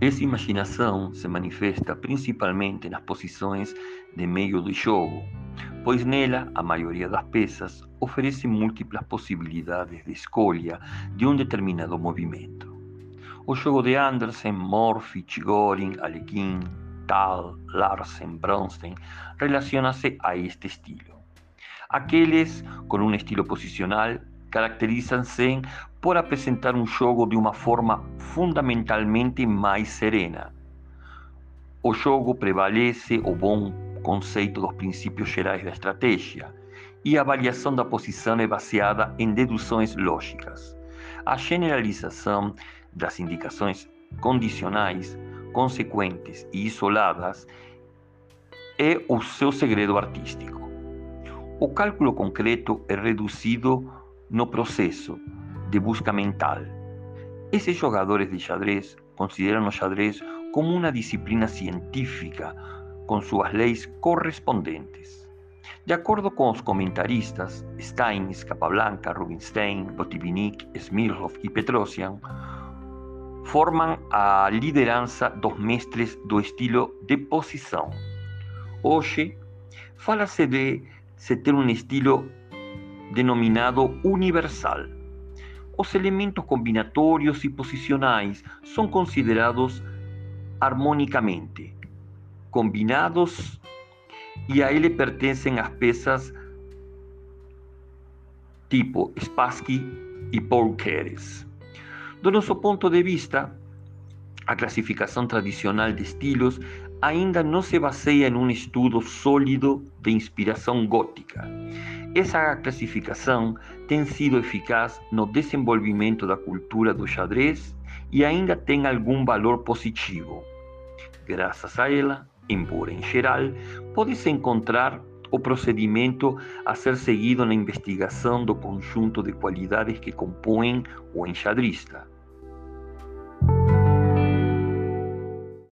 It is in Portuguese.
Essa imaginação se manifesta principalmente nas posições de meio do jogo, pois nela a maioria das peças oferece múltiplas possibilidades de escolha de um determinado movimento. O jogo de Andersen, Morphy, Chigorin, Alekhine, Tal, Larsen, Bronstein relaciona-se a este estilo. Aqueles com um estilo posicional caracterizam-se por apresentar um jogo de uma forma fundamentalmente mais serena. O jogo prevalece o bom conceito dos princípios gerais da estratégia e a avaliação da posição é baseada em deduções lógicas. A generalização das indicações condicionais, consequentes e isoladas é o seu segredo artístico. O cálculo concreto é reduzido no processo de busca mental. Esses jogadores de xadrez consideram o xadrez como uma disciplina científica com suas leis correspondentes. De acordo com os comentaristas Steins, Capablanca, Rubinstein, Botvinnik, Smirnov e Petrosian, formam a liderança dos mestres do estilo de posição. Hoje, fala-se de se ter um estilo denominado universal. Os elementos combinatórios e posicionais são considerados harmonicamente combinados e a ele pertencem as peças tipo Spassky e Paul Keres. Do nosso ponto de vista, a classificação tradicional de estilos ainda não se baseia em um estudo sólido de inspiração gótica. Essa classificação tem sido eficaz no desenvolvimento da cultura do xadrez e ainda tem algum valor positivo. Graças a ela, embora em geral, pode-se encontrar o procedimento a ser seguido na investigação do conjunto de qualidades que compõem o enxadrista